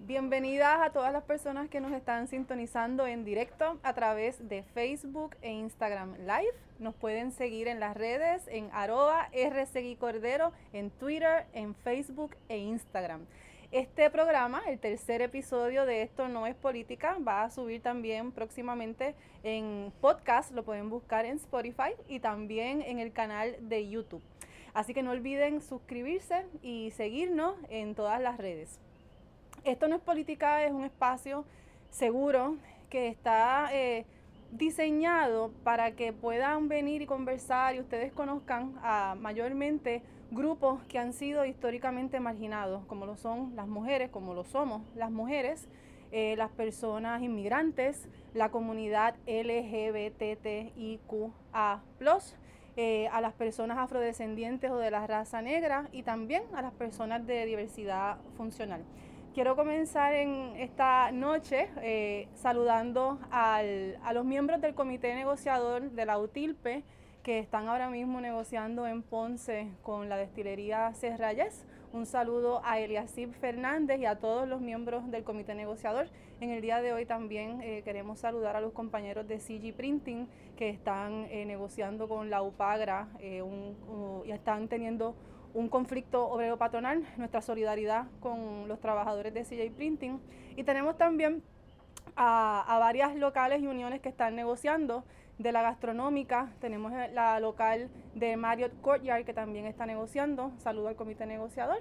Bienvenidas a todas las personas que nos están sintonizando en directo a través de Facebook e Instagram Live. Nos pueden seguir en las redes en arroba Cordero, en Twitter, en Facebook e Instagram. Este programa, el tercer episodio de Esto no es política, va a subir también próximamente en podcast, lo pueden buscar en Spotify y también en el canal de YouTube. Así que no olviden suscribirse y seguirnos en todas las redes. Esto no es política, es un espacio seguro que está eh, diseñado para que puedan venir y conversar y ustedes conozcan a mayormente grupos que han sido históricamente marginados, como lo son las mujeres, como lo somos las mujeres, eh, las personas inmigrantes, la comunidad LGBTIQA, eh, a las personas afrodescendientes o de la raza negra y también a las personas de diversidad funcional. Quiero comenzar en esta noche eh, saludando al, a los miembros del comité negociador de la UTILPE, que están ahora mismo negociando en Ponce con la destilería Cerrayes. Un saludo a Eliasib Fernández y a todos los miembros del comité negociador. En el día de hoy también eh, queremos saludar a los compañeros de CG Printing que están eh, negociando con la UPAGRA eh, y están teniendo un conflicto obrero patronal. Nuestra solidaridad con los trabajadores de CG Printing. Y tenemos también a, a varias locales y uniones que están negociando de la gastronómica, tenemos la local de Marriott Courtyard que también está negociando, saludo al comité negociador.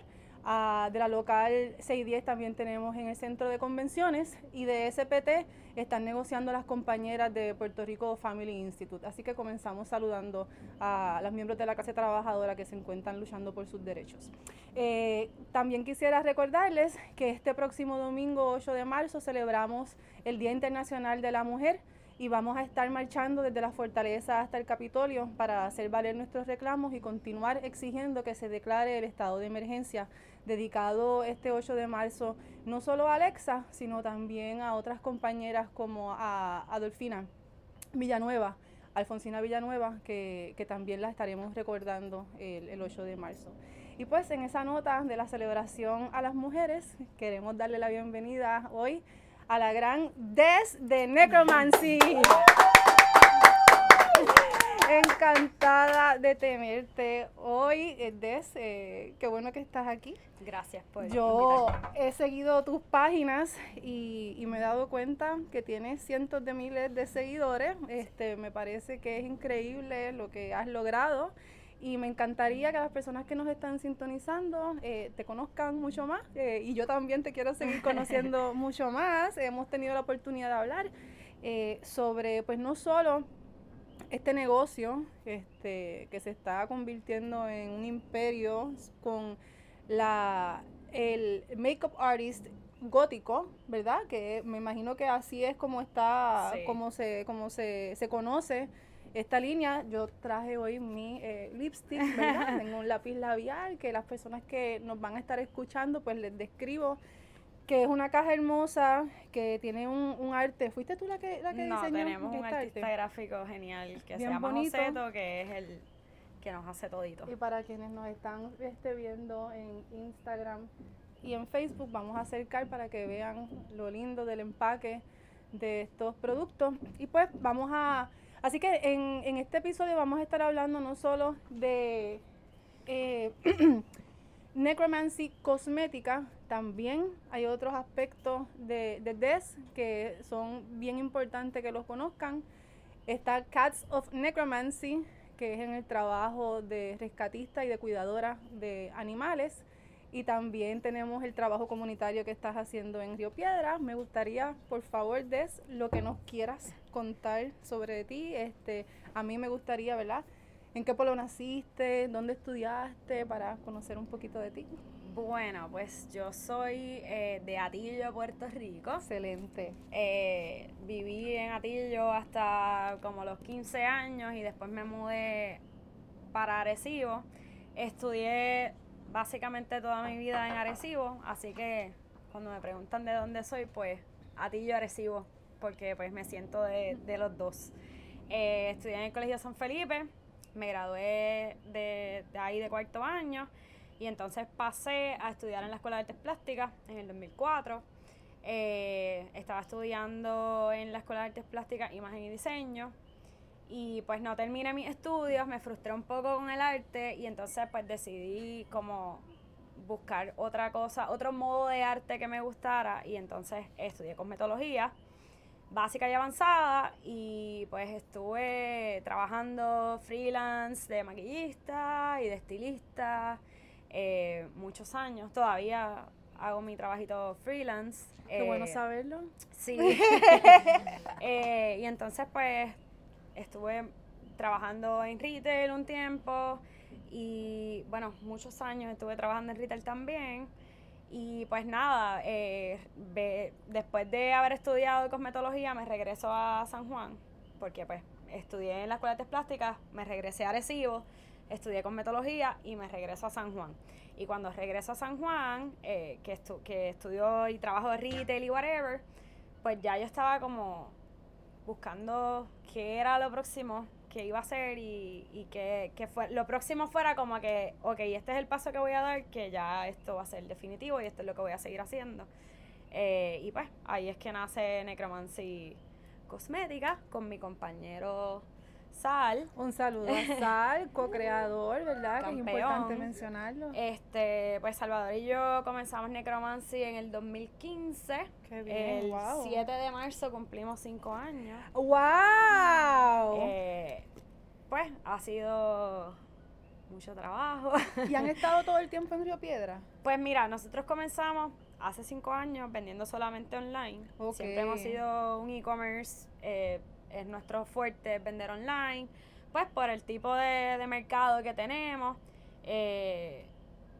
Ah, de la local 610 también tenemos en el centro de convenciones y de SPT están negociando las compañeras de Puerto Rico Family Institute. Así que comenzamos saludando a los miembros de la clase trabajadora que se encuentran luchando por sus derechos. Eh, también quisiera recordarles que este próximo domingo 8 de marzo celebramos el Día Internacional de la Mujer y vamos a estar marchando desde la fortaleza hasta el Capitolio para hacer valer nuestros reclamos y continuar exigiendo que se declare el estado de emergencia dedicado este 8 de marzo no solo a Alexa, sino también a otras compañeras como a Adolfina Villanueva, Alfonsina Villanueva, que, también la estaremos recordando el, el 8 de marzo. Y pues en esa nota de la celebración a las mujeres, queremos darle la bienvenida hoy a la gran Des de Necromancy. Encantada de tenerte hoy, eh, Des. Eh, qué bueno que estás aquí. Gracias por Yo he seguido tus páginas y, me he dado cuenta que tienes cientos de miles de seguidores. Este, me parece que es increíble lo que has logrado y me encantaría que las personas que nos están sintonizando eh, te conozcan mucho más eh, y yo también te quiero seguir conociendo mucho más. Hemos tenido la oportunidad de hablar eh, sobre, pues no solo este negocio este, que se está convirtiendo en un imperio con la, el makeup artist gótico, ¿verdad? Que me imagino que así es como está, como se, como se, se conoce esta línea. Yo traje hoy mi eh, lipstick, ¿verdad? Tengo un lápiz labial que las personas que nos van a estar escuchando, pues les describo que es una caja hermosa que tiene un, arte. ¿Fuiste tú la que, la que no, tenemos un artista gráfico genial que se llama bonito. que es el que nos hace todito. Y para quienes nos están este, viendo en Instagram y en Facebook, vamos a acercar para que vean lo lindo del empaque de estos productos. Y pues vamos a Así que en, en este episodio vamos a estar hablando no solo de eh, necromancy cosmética, también hay otros aspectos de, de DES que son bien importantes que los conozcan. Está Cats of Necromancy, que es en el trabajo de rescatista y de cuidadora de animales. Y también tenemos el trabajo comunitario que estás haciendo en Río Piedra. Me gustaría, por favor, Des, lo que nos quieras contar sobre ti. Este, a mí me gustaría, ¿verdad? ¿En qué pueblo naciste? ¿Dónde estudiaste? Para conocer un poquito de ti. Bueno, pues yo soy eh, de Atillo, Puerto Rico. Excelente. Eh, viví en Atillo hasta como los 15 años y después me mudé para Arecibo. Estudié básicamente toda mi vida en Arecibo, así que cuando me preguntan de dónde soy, pues a ti yo Arecibo, porque pues me siento de, los dos. Eh, estudié en el Colegio San Felipe, me gradué de, ahí de cuarto año y entonces pasé a estudiar en la Escuela de Artes Plásticas en el 2004 Eh, estaba estudiando en la Escuela de Artes Plásticas, Imagen y Diseño. Y pues no terminé mis estudios, me frustré un poco con el arte y entonces pues decidí como buscar otra cosa, otro modo de arte que me gustara y entonces estudié cosmetología básica y avanzada y pues estuve trabajando freelance de maquillista y de estilista eh, muchos años. Todavía hago mi trabajito freelance. Qué bueno eh, saberlo. Sí. Eh, y entonces pues estuve trabajando en retail un tiempo y bueno, muchos años estuve trabajando en retail también. Y pues nada, eh, después de haber estudiado cosmetología me regreso a San Juan, porque pues estudié en la Escuela de Artes Plásticas, me regresé a Arecibo, estudié cosmetología y me regreso a San Juan. Y cuando regreso a San Juan, eh, que, estu que estudio y trabajo de retail y whatever, pues ya yo estaba como buscando qué era lo próximo que iba a hacer y, y que, que fue, lo próximo fuera como que, ok, este es el paso que voy a dar, que ya esto va a ser definitivo y esto es lo que voy a seguir haciendo. Eh, y pues ahí es que nace Necromancy Cosmética con mi compañero Sal. Un saludo a Sal, co-creador, ¿verdad? Que es importante mencionarlo. Este, pues Salvador y yo comenzamos Necromancy en el 2015. Qué bien, el wow. 7 de marzo cumplimos 5 años. ¡Wow! Eh, pues ha sido mucho trabajo. ¿Y han estado todo el tiempo en Río Piedra? Pues mira, nosotros comenzamos hace 5 años vendiendo solamente online. Siempre hemos sido un e-commerce. eh, es nuestro fuerte vender online, pues por el tipo de, de mercado que tenemos eh,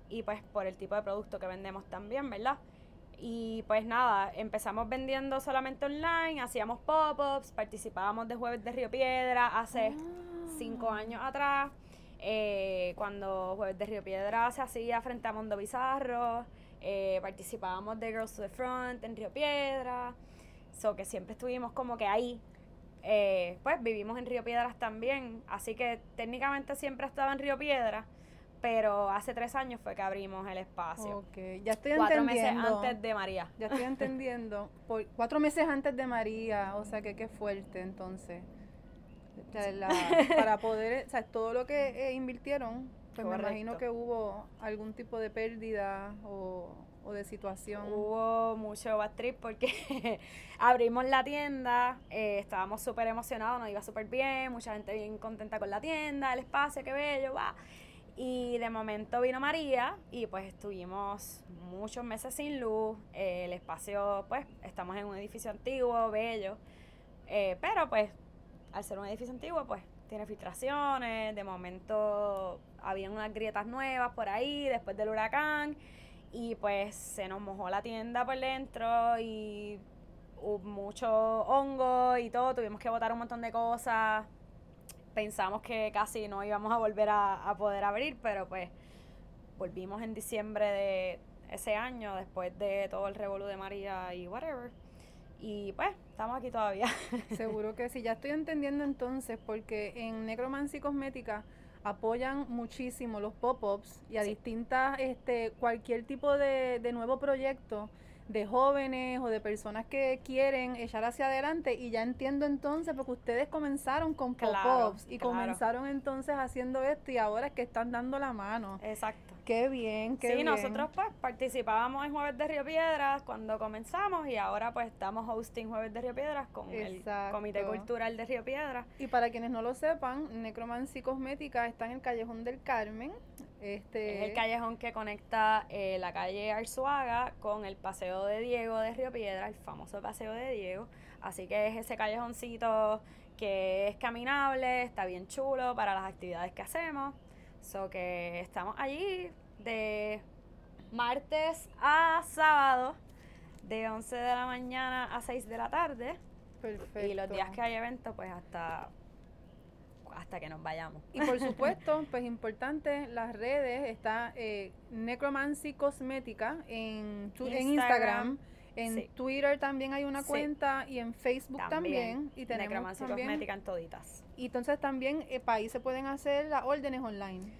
y pues por el tipo de producto que vendemos también, ¿verdad? Y pues nada, empezamos vendiendo solamente online, hacíamos pop-ups, participábamos de Jueves de Río Piedra hace Ah. Cinco años atrás, eh, cuando Jueves de Río Piedra se hacía frente a Mundo Bizarro, eh, participábamos de Girls to the Front en Río Piedra, so que siempre estuvimos como que ahí. Eh, pues vivimos en Río Piedras también, así que técnicamente siempre estaba en Río Piedra, pero hace tres años fue que abrimos el espacio. Ok, ya estoy Cuatro meses antes de María. Ya estoy entendiendo. Por, cuatro meses antes de María, o sea que qué fuerte entonces. O sea, la- para poder, o sea, todo lo que eh, invirtieron, pues me imagino que hubo algún tipo de pérdida o, o de situación. Hubo mucho bad trip porque abrimos la tienda, eh, estábamos súper emocionados, nos iba súper bien, mucha gente bien contenta con la tienda, el espacio, qué bello, va. Y de momento vino María y pues estuvimos muchos meses sin luz, eh, el espacio, pues estamos en un edificio antiguo, bello, eh, pero pues al ser un edificio antiguo, pues tiene filtraciones, de momento habían unas grietas nuevas por ahí después del huracán y pues se nos mojó la tienda por dentro y hubo mucho hongo y todo, tuvimos que botar un montón de cosas. Pensamos que casi no íbamos a volver a, a poder abrir, pero pues volvimos en diciembre de ese año, después de todo el revolú de María y whatever. Y pues, estamos aquí todavía. Seguro que sí. Ya estoy entendiendo entonces, porque en Necromancy Cosmética apoyan muchísimo los pop-ups y a Sí. distintas, este, cualquier tipo de, de nuevo proyecto de jóvenes o de personas que quieren echar hacia adelante y ya entiendo entonces porque ustedes comenzaron con Claro, pop-ups y claro. comenzaron entonces haciendo esto y ahora es que están dando la mano. Exacto. Qué bien, qué sí, bien. nosotros pues participábamos en Jueves de Río Piedras cuando comenzamos y ahora pues estamos hosting Jueves de Río Piedras con el Comité. Cultural de Río Piedras. Y para quienes no lo sepan, Necromancy Cosmética está en el Callejón del Carmen. Este, Es el callejón que conecta eh, la calle Arzuaga con el Paseo de Diego de Río Piedra, el famoso Paseo de Diego. Así que es ese callejoncito que es caminable, está bien chulo para las actividades que hacemos. So que estamos allí de martes a sábado, de 11 de la mañana a 6 de la tarde. Perfecto. Y los días que hay eventos, pues hasta, hasta que nos vayamos. Y por supuesto, pues importante, las redes, está eh, Necromancy Cosmética en, tu- en Instagram, Instagram, en sí. Twitter también hay una Sí. cuenta y en Facebook también. y tenemos Necromancia también, Cosmética en toditas. y entonces también eh, ahí se pueden hacer las órdenes online.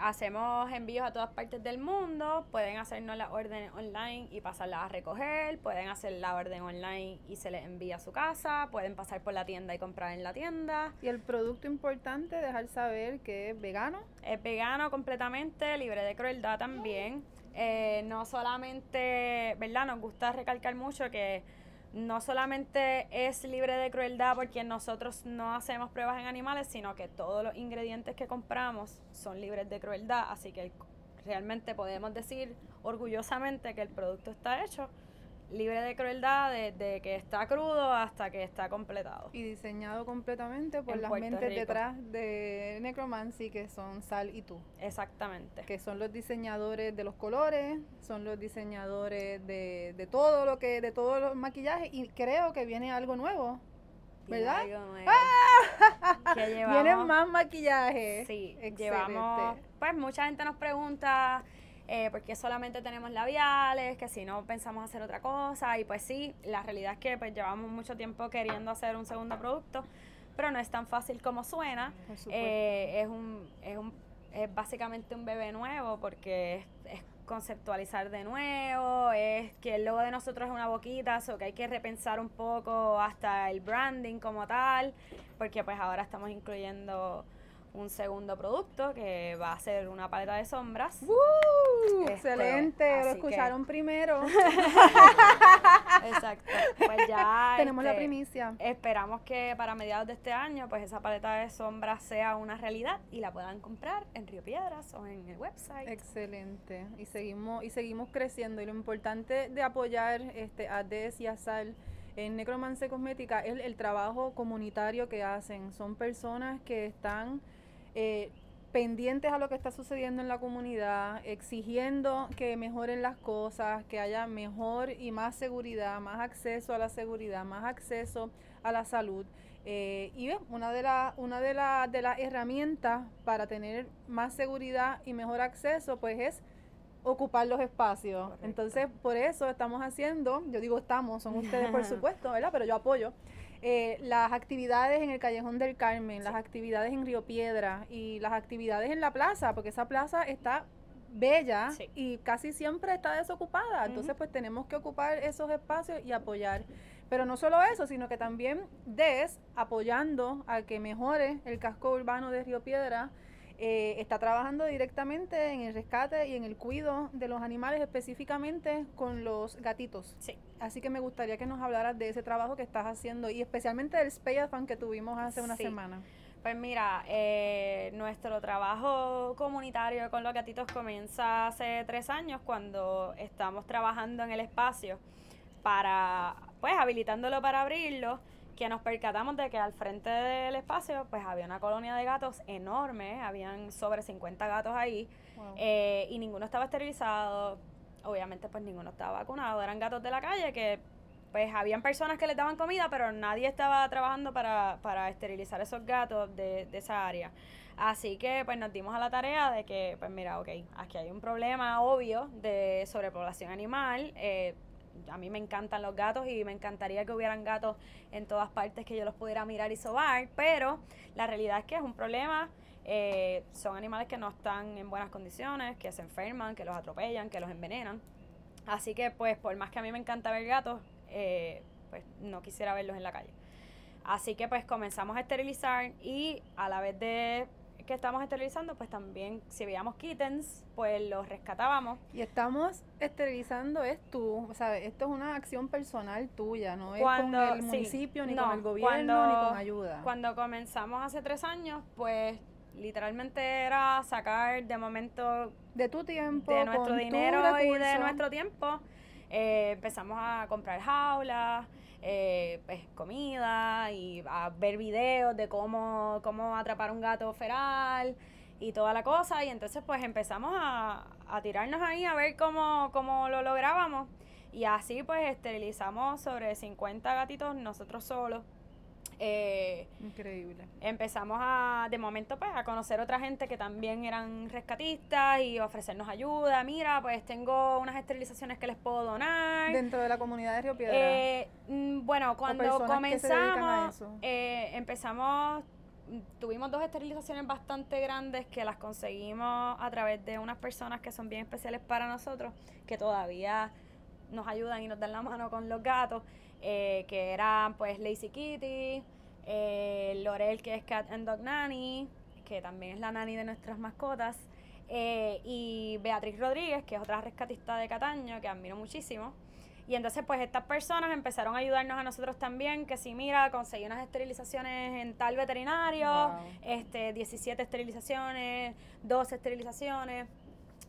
Hacemos envíos a todas partes del mundo, pueden hacernos las órdenes online y pasarlas a recoger, pueden hacer la orden online y se les envía a su casa, pueden pasar por la tienda y comprar en la tienda. Y el producto importante, dejar saber que es vegano. Es vegano completamente, libre de crueldad también. Eh, no solamente, ¿verdad? Nos gusta recalcar mucho que no solamente es libre de crueldad porque nosotros no hacemos pruebas en animales, sino que todos los ingredientes que compramos son libres de crueldad, así que realmente podemos decir orgullosamente que el producto está hecho libre de crueldad desde que está crudo hasta que está completado. Y diseñado completamente por las mentes detrás de Necromancy, que son Sal y tú. Exactamente. Que son los diseñadores de los colores, son los diseñadores de, de todo lo que, de todos los maquillajes, y creo que viene algo nuevo. ¿Verdad? Algo nuevo. ¡Ah! Vienen más maquillaje. Sí, llevamos. Pues mucha gente nos pregunta eh, porque solamente tenemos labiales, que si no pensamos hacer otra cosa. Y pues sí, la realidad es que pues llevamos mucho tiempo queriendo hacer un segundo producto, pero no es tan fácil como suena. Eh, es, un, es, un, es básicamente un bebé nuevo porque es, conceptualizar de nuevo, es que el logo de nosotros es una boquita, o que hay que repensar un poco hasta el branding como tal, porque pues ahora estamos incluyendo un segundo producto que va a ser una paleta de sombras. Este, excelente, lo escucharon primero. Exacto. Pues ya tenemos la este, primicia. Esperamos que para mediados de este año, pues esa paleta de sombras sea una realidad y la puedan comprar en Río Piedras o en el website. Excelente. Y seguimos y seguimos creciendo y lo importante de apoyar este a Des y a Sal en Necromance Cosmética es el trabajo comunitario que hacen. Son personas que están eh, pendientes a lo que está sucediendo en la comunidad, exigiendo que mejoren las cosas, que haya mejor y más seguridad, más acceso a la seguridad, más acceso a la salud. Eh, y una de las una de, de las herramientas para tener más seguridad y mejor acceso, pues es ocupar los espacios. Entonces, por eso estamos haciendo, yo digo estamos, son ustedes por supuesto, ¿verdad? Pero yo apoyo eh, las actividades en el Callejón del Carmen, las actividades en Río Piedra y las actividades en la plaza, porque esa plaza está bella y casi siempre está desocupada. Entonces, pues tenemos que ocupar esos espacios y apoyar. Pero no solo eso, sino que también DES apoyando a que mejore el casco urbano de Río Piedra eh, está trabajando directamente en el rescate y en el cuidado de los animales, específicamente con los gatitos. Sí. Así que me gustaría que nos hablaras de ese trabajo que estás haciendo y especialmente del Fan que tuvimos hace una semana. Pues mira, eh, nuestro trabajo comunitario con los gatitos comienza hace tres años cuando estamos trabajando en el espacio para, pues, habilitándolo para abrirlo que nos percatamos de que al frente del espacio pues había una colonia de gatos enorme, habían sobre 50 gatos ahí eh, y ninguno estaba esterilizado, obviamente pues ninguno estaba vacunado, eran gatos de la calle que pues habían personas que les daban comida, pero nadie estaba trabajando para, para esterilizar esos gatos de, de esa área. Así que pues nos dimos a la tarea de que, pues mira, ok, aquí hay un problema obvio de sobrepoblación animal. Eh, a mí me encantan los gatos y me encantaría que hubieran gatos en todas partes que yo los pudiera mirar y sobar, pero la realidad es que es un problema. Eh, son animales que no están en buenas condiciones, que se enferman, que los atropellan, que los envenenan. Así que, pues, por más que a mí me encanta ver gatos, eh, pues no quisiera verlos en la calle. Así que, pues, comenzamos a esterilizar y a la vez de que estamos esterilizando, pues también si veíamos kittens, pues los rescatábamos. Y estamos esterilizando es tú, o sea, esto es una acción personal tuya, no es con el municipio, ni con el gobierno, ni con ayuda. Cuando comenzamos hace tres años, pues literalmente era sacar de momento de tu tiempo, de nuestro dinero y de nuestro tiempo. Eh, empezamos a comprar jaulas, eh, pues, comida y a ver videos de cómo, cómo atrapar un gato feral y toda la cosa. Y entonces pues empezamos a, a tirarnos ahí a ver cómo, cómo lo lográbamos. Y así pues esterilizamos sobre 50 gatitos nosotros solos. Eh, Increíble. Empezamos a, de momento, pues, a conocer otra gente que también eran rescatistas y ofrecernos ayuda. Mira, pues tengo unas esterilizaciones que les puedo donar. Dentro de la comunidad de Río Piedra. Eh, mm, bueno, cuando comenzamos, eh, empezamos tuvimos dos esterilizaciones bastante grandes que las conseguimos a través de unas personas que son bien especiales para nosotros, que todavía nos ayudan y nos dan la mano con los gatos, eh, que eran pues Lazy Kitty, eh, Lorel que es Cat and Dog Nanny, que también es la nanny de nuestras mascotas, eh, y Beatriz Rodríguez, que es otra rescatista de Cataño, que admiro muchísimo. Y entonces, pues estas personas empezaron a ayudarnos a nosotros también, que si mira, conseguí unas esterilizaciones en tal veterinario, este 17 esterilizaciones, 12 esterilizaciones.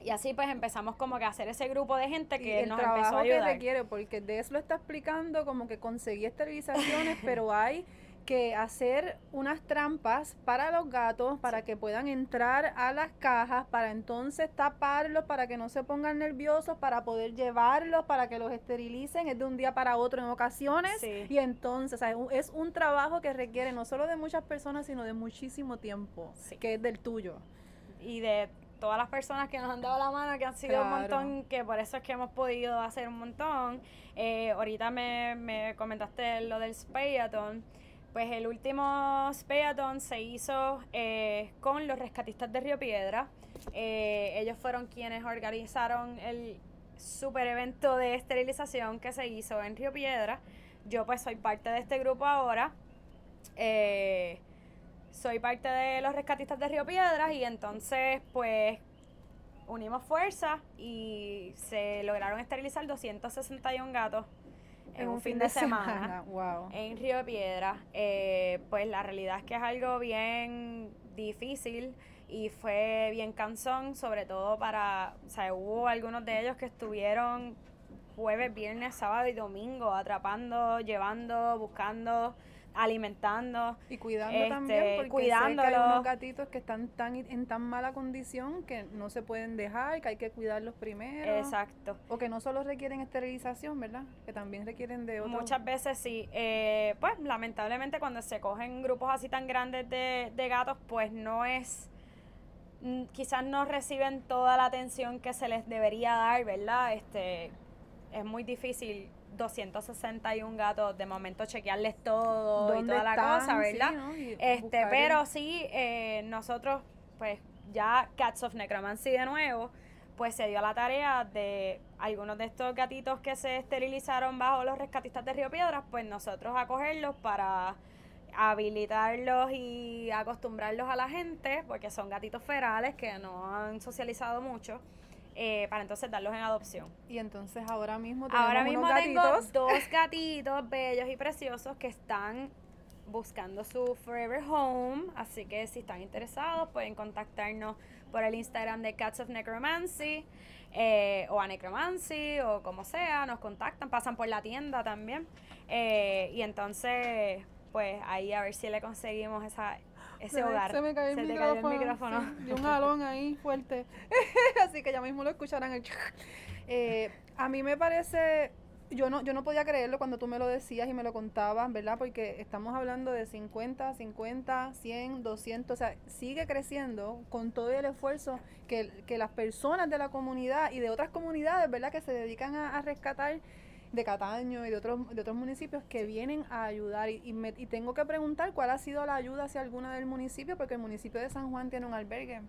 Y así pues empezamos como que a hacer ese grupo de gente que nos empezó a ayudar. que requiere, porque de eso lo está explicando como que conseguí esterilizaciones, pero hay que hacer unas trampas para los gatos para que puedan entrar a las cajas, para entonces taparlos, para que no se pongan nerviosos, para poder llevarlos, para que los esterilicen, es de un día para otro en ocasiones. Y entonces es un trabajo que requiere no solo de muchas personas, sino de muchísimo tiempo, que es del tuyo. Y de todas las personas que nos han dado la mano, que han sido un montón, que por eso es que hemos podido hacer un montón. Eh, ahorita me, me comentaste lo del Spayathon. Pues el último Speaton se hizo eh, con los rescatistas de Río Piedra. Eh, ellos fueron quienes organizaron el super evento de esterilización que se hizo en Río Piedra. Yo pues soy parte de este grupo ahora. Eh, soy parte de los rescatistas de Río Piedra y entonces pues unimos fuerzas y se lograron esterilizar 261 gatos en un fin de, semana, en Río Piedra. Eh, pues la realidad es que es algo bien difícil y fue bien cansón, sobre todo para, o sea, hubo algunos de ellos que estuvieron jueves, viernes, sábado y domingo atrapando, llevando, buscando alimentando y cuidando también este, porque hay unos gatitos que están tan en tan mala condición que no se pueden dejar que hay que cuidarlos primero. Exacto. O que no solo requieren esterilización verdad que también requieren de otro muchas veces sí. Eh, pues lamentablemente cuando se cogen grupos así tan grandes de, de gatos pues no es mm, quizás no reciben toda la atención que se les debería dar verdad este es muy difícil 261 gatos, de momento chequearles todo y toda la cosa, ¿verdad? este, pero sí, eh, nosotros, pues ya Cats of Necromancy de nuevo, pues se dio la tarea de algunos de estos gatitos que se esterilizaron bajo los rescatistas de Río Piedras, pues nosotros acogerlos para habilitarlos y acostumbrarlos a la gente, porque son gatitos ferales que no han socializado mucho eh, para entonces darlos en adopción. Y entonces ahora mismo tenemos Ahora mismo tengo dos gatitos bellos y preciosos que están buscando su Forever Home, así que si están interesados pueden contactarnos por el Instagram de Cats of Necromancy eh, o a Necromancy o como sea, nos contactan, pasan por la tienda también. Eh, y entonces pues ahí a ver si le conseguimos esa ese hogar. Se me cayó el, micrófono, de un jalón ahí fuerte. Así que ya mismo lo escucharán. El eh, a mí me parece yo no, yo no podía creerlo cuando tú me lo decías y me lo contabas, ¿verdad? Porque estamos hablando de 50, 50, 100, 200, o sea, sigue creciendo con todo el esfuerzo que, que las personas de la comunidad y de otras comunidades, ¿verdad? Que se dedican a, a rescatar de Cataño y de otros, de otros municipios que vienen a ayudar. Y, y, me, y tengo que preguntar cuál ha sido la ayuda hacia alguna del municipio, porque el municipio de San Juan tiene un albergue.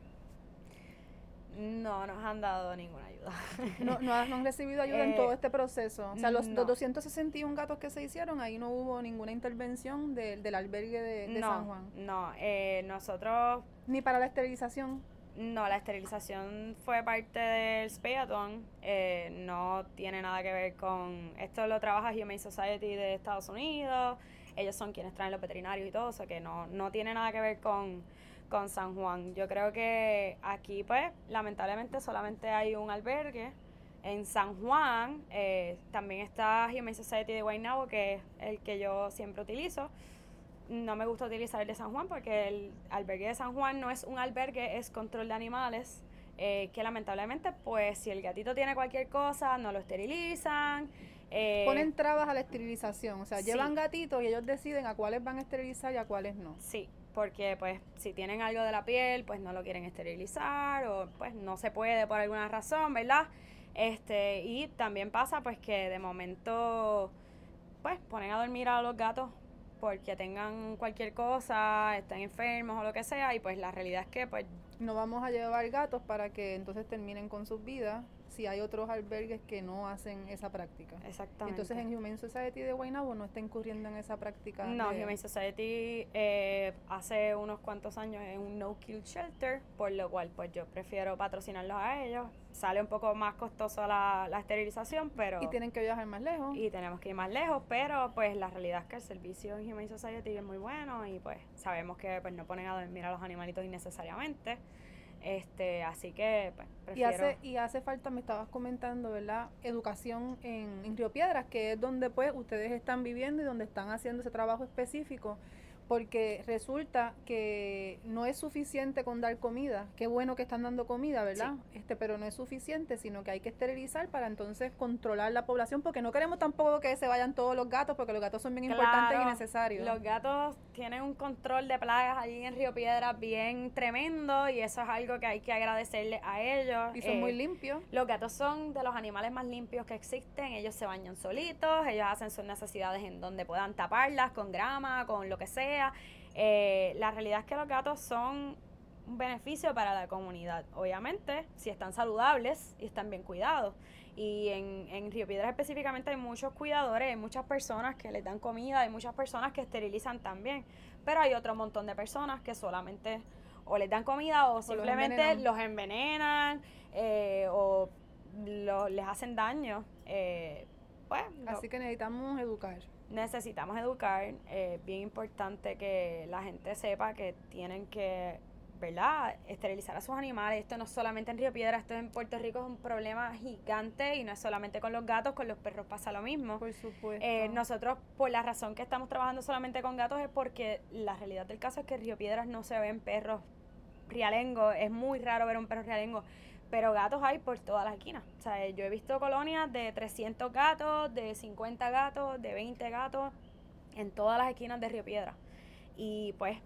No nos han dado ninguna ayuda. No, no, han recibido ayuda en eh, todo este proceso. O sea, los, 261 gatos que se hicieron, ahí no hubo ninguna intervención del albergue de, San Juan. No, eh, nosotros... Ni para la esterilización. No, la esterilización fue parte del Speathon. Eh, no tiene nada que ver con. Esto lo trabaja Humane Society de Estados Unidos. Ellos son quienes traen los veterinarios y todo, o sea que no, no tiene nada que ver con, con San Juan. Yo creo que aquí, pues, lamentablemente solamente hay un albergue. En San Juan eh, también está Humane Society de Guaynabo, que es el que yo siempre utilizo no me gusta utilizar el de San Juan porque el albergue de San Juan no es un albergue, es control de animales. Eh, que lamentablemente, pues si el gatito tiene cualquier cosa, no lo esterilizan. Eh, Ponen trabas a la esterilización, o sea, llevan gatitos y ellos deciden a cuáles van a esterilizar y a cuáles no. Sí, porque pues si tienen algo de la piel, pues no lo quieren esterilizar o pues no se puede por alguna razón, ¿verdad? Este, y también pasa pues que de momento pues ponen a dormir a los gatos porque tengan cualquier cosa, estén enfermos o lo que sea, y pues la realidad es que pues no vamos a llevar gatos para que entonces terminen con sus vidas si hay otros albergues que no hacen esa práctica. Exactamente. Entonces en Humane Society de Guaynabo no está incurriendo en esa práctica. No, Humane Society eh, hace unos cuantos años es un no kill shelter, por lo cual pues yo prefiero patrocinarlos a ellos. Sale un poco más costoso la, la esterilización, pero... Y tienen que viajar más lejos. Y tenemos que ir más lejos, pero pues la realidad es que el servicio en Humane Society es muy bueno y pues sabemos que pues no ponen a dormir a los animalitos innecesariamente. Este, así que pues, prefiero. Y hace, y hace falta, me estabas comentando, ¿verdad? Educación en, en Río Piedras, que es donde pues ustedes están viviendo y donde están haciendo ese trabajo específico porque resulta que no es suficiente con dar comida. Qué bueno que están dando comida, ¿verdad? Este, pero no es suficiente, sino que hay que esterilizar para entonces controlar la población, porque no queremos tampoco que se vayan todos los gatos, porque los gatos son bien importantes y necesarios. Los gatos tienen un control de plagas allí en Río Piedra bien tremendo y eso es algo que hay que agradecerle a ellos. Y son muy eh, limpios. Los gatos son de los animales más limpios que existen. Ellos se bañan solitos, ellos hacen sus necesidades en donde puedan taparlas con grama, con lo que sea eh, la realidad es que los gatos son un beneficio para la comunidad, obviamente, si están saludables y están bien cuidados. Y en, en Río Piedras específicamente hay muchos cuidadores, hay muchas personas que les dan comida, hay muchas personas que esterilizan también, pero hay otro montón de personas que solamente o les dan comida o, simplemente los envenenan, eh, o les hacen daño. Eh, pues, Así que necesitamos educar necesitamos educar. Es bien importante que la gente sepa que tienen que, ¿verdad?, esterilizar a sus animales. Esto no es solamente en Río Piedra, esto en Puerto Rico es un problema gigante y no es solamente con los gatos, con los perros pasa lo mismo. Por supuesto. Eh, nosotros, por la razón que estamos trabajando solamente con gatos, es porque la realidad del caso es que en Río Piedras no se ven perros rialengos. Es muy raro ver un perro rialengo pero gatos hay por todas las esquinas. O sea, yo he visto colonias de 300 gatos, de 50 gatos, de 20 gatos en todas las esquinas de Río Piedra. Y pues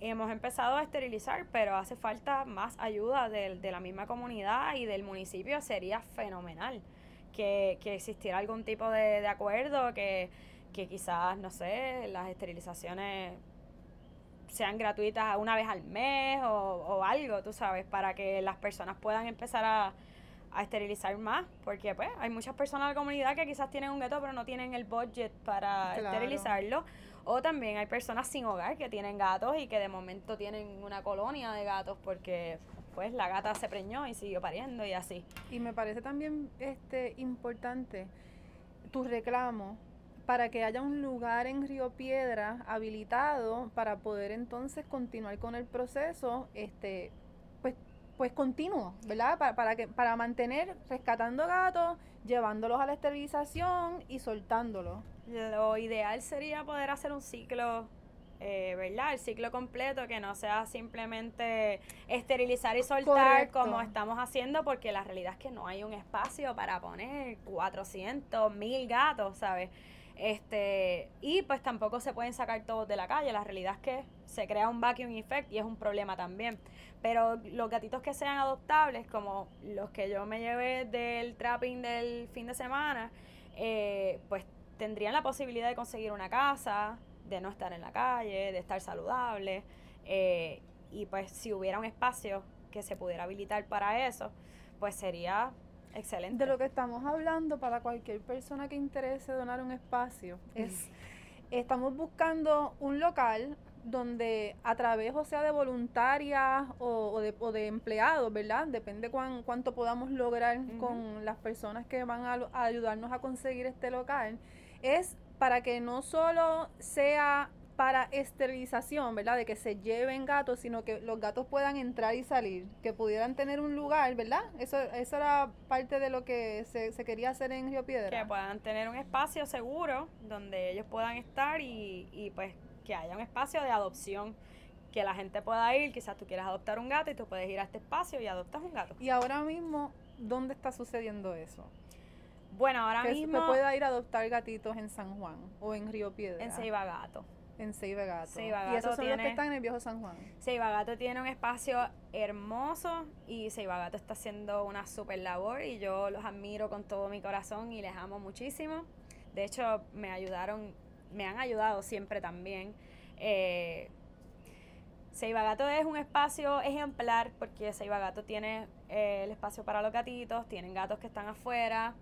hemos empezado a esterilizar, pero hace falta más ayuda de, de la misma comunidad y del municipio. Sería fenomenal que, que existiera algún tipo de, de acuerdo, que, que quizás, no sé, las esterilizaciones sean gratuitas una vez al mes o, algo, tú sabes, para que las personas puedan empezar a, esterilizar más, porque pues hay muchas personas en la comunidad que quizás tienen un gato pero no tienen el budget para esterilizarlo, o también hay personas sin hogar que tienen gatos y que de momento tienen una colonia de gatos porque pues la gata se preñó y siguió pariendo y así. Y me parece también este importante tu reclamo para que haya un lugar en Río Piedra habilitado para poder entonces continuar con el proceso, este, pues, pues continuo, ¿verdad? Para, para que, para mantener rescatando gatos, llevándolos a la esterilización y soltándolos. Lo ideal sería poder hacer un ciclo eh, ¿verdad? El ciclo completo, que no sea simplemente esterilizar y soltar como estamos haciendo, porque la realidad es que no hay un espacio para poner 400, 1000 gatos, ¿sabes? Este, y pues tampoco se pueden sacar todos de la calle. La realidad es que se crea un vacuum effect y es un problema también. Pero los gatitos que sean adoptables, como los que yo me llevé del trapping del fin de semana, eh, pues tendrían la posibilidad de conseguir una casa, de no estar en la calle, de estar saludable. Eh, y pues si hubiera un espacio que se pudiera habilitar para eso, pues sería Excelente. De lo que estamos hablando para cualquier persona que interese donar un espacio es, estamos buscando un local donde a través, o sea, de voluntarias o, de, o de, empleados, ¿verdad? Depende cuán, cuánto podamos lograr con las personas que van a, a ayudarnos a conseguir este local, es para que no solo sea para esterilización, ¿verdad? De que se lleven gatos, sino que los gatos puedan entrar y salir, que pudieran tener un lugar, ¿verdad? Eso, eso era parte de lo que se, se quería hacer en Río Piedra. Que puedan tener un espacio seguro donde ellos puedan estar y, y pues que haya un espacio de adopción que la gente pueda ir, quizás tú quieras adoptar un gato y tú puedes ir a este espacio y adoptas un gato. Y ahora mismo, ¿dónde está sucediendo eso? Bueno, ahora mismo... Que pueda ir a adoptar gatitos en San Juan o en Río Piedra. En Ceiba Gato. En Seiba Gato. y esos son los que están en el viejo San Juan. Seiba Gato tiene un espacio hermoso y Seiba Gato está haciendo una super labor y yo los admiro con todo mi corazón y les amo muchísimo. De hecho, me ayudaron me han ayudado siempre también. Eh, Gato es un espacio ejemplar porque Seiba Gato tiene eh, el espacio para los gatitos, tienen gatos que están afuera,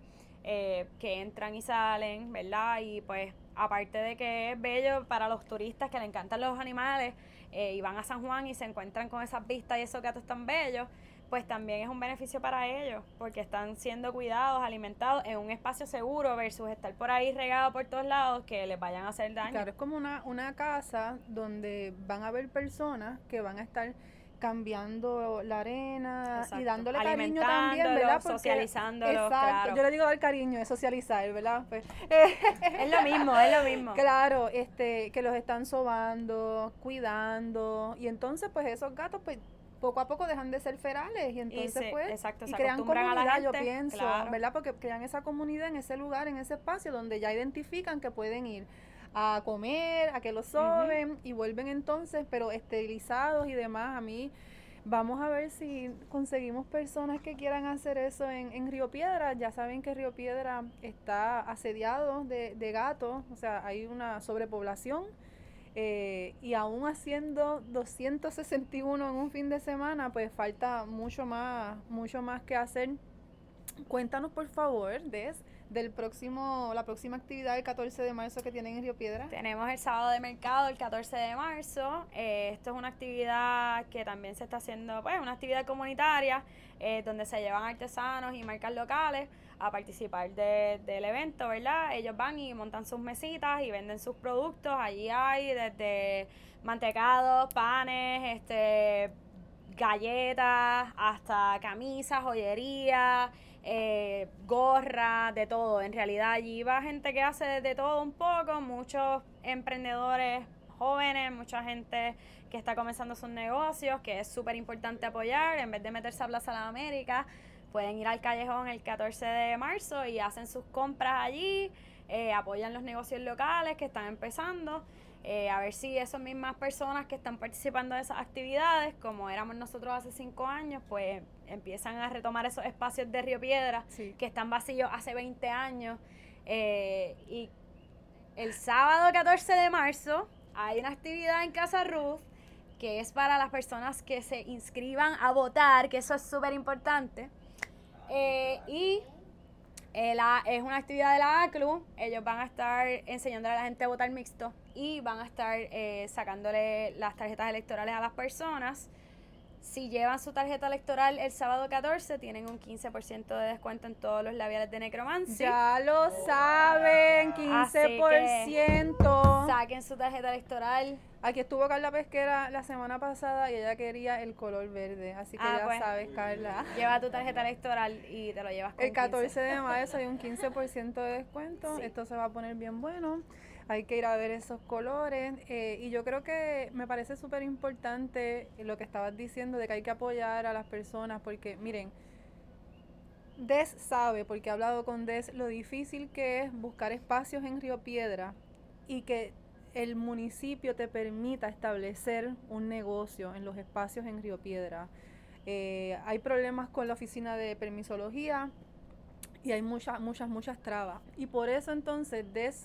eh, que entran y salen, ¿verdad? Y pues aparte de que es bello para los turistas que le encantan los animales eh, y van a San Juan y se encuentran con esas vistas y esos gatos tan bellos, pues también es un beneficio para ellos, porque están siendo cuidados, alimentados en un espacio seguro versus estar por ahí regado por todos lados que les vayan a hacer daño. Claro, es como una, una casa donde van a haber personas que van a estar cambiando la arena y dándole cariño también, ¿verdad? socializándolo, exacto, yo le digo dar cariño, es socializar, ¿verdad? Pues, es lo mismo, es lo mismo. Claro, este, que los están sobando, cuidando, y entonces pues esos gatos pues poco a poco dejan de ser ferales y entonces pues y crean comunidad, yo pienso, ¿verdad? Porque crean esa comunidad en ese lugar, en ese espacio donde ya identifican que pueden ir a comer, a que lo soben y vuelven entonces, pero esterilizados y demás. A mí vamos a ver si conseguimos personas que quieran hacer eso en, en Río Piedra. Ya saben que Río Piedra está asediado de, de gatos, o sea, hay una sobrepoblación eh, y aún haciendo 261 en un fin de semana, pues falta mucho más, mucho más que hacer. Cuéntanos por favor, Des, del próximo, la próxima actividad del 14 de marzo que tienen en Río Piedra. Tenemos el sábado de mercado el 14 de marzo. Eh, esto es una actividad que también se está haciendo, pues, una actividad comunitaria eh, donde se llevan artesanos y marcas locales a participar del evento, ¿verdad? Ellos van y montan sus mesitas y venden sus productos. Allí hay desde mantecados, panes, este galletas, hasta camisas, joyería, eh, gorra, de todo. En realidad allí va gente que hace de todo un poco, muchos emprendedores jóvenes, mucha gente que está comenzando sus negocios, que es súper importante apoyar, en vez de meterse a Plaza la América, pueden ir al callejón el 14 de marzo y hacen sus compras allí, eh, apoyan los negocios locales que están empezando. Eh, a ver si esas mismas personas que están participando de esas actividades, como éramos nosotros hace cinco años, pues empiezan a retomar esos espacios de Río Piedra que están vacíos hace 20 años. Eh, y el sábado 14 de marzo hay una actividad en Casa Ruth que es para las personas que se inscriban a votar, que eso es súper importante. Eh, y eh, es una actividad de la ACLU. Ellos van a estar enseñando a la gente a votar mixto y van a estar eh, sacándole las tarjetas electorales a las personas. Si llevan su tarjeta electoral el sábado 14, tienen un 15% de descuento en todos los labiales de necromancia. Ya lo saben, 15%. Saquen su tarjeta electoral. Aquí estuvo Carla Pesquera la semana pasada y ella quería el color verde, así que ah, ya pues, sabes, Carla. Lleva tu tarjeta electoral y te lo llevas con El 14 de mayo hay un 15% de descuento, esto se va a poner bien bueno, hay que ir a ver esos colores eh, y yo creo que me parece súper importante lo que estabas diciendo de que hay que apoyar a las personas porque miren, Des sabe, porque he hablado con Des, lo difícil que es buscar espacios en Río Piedra y que el municipio te permita establecer un negocio en los espacios en Río Piedra. Eh, hay problemas con la oficina de permisología y hay muchas, muchas, muchas trabas. Y por eso entonces DES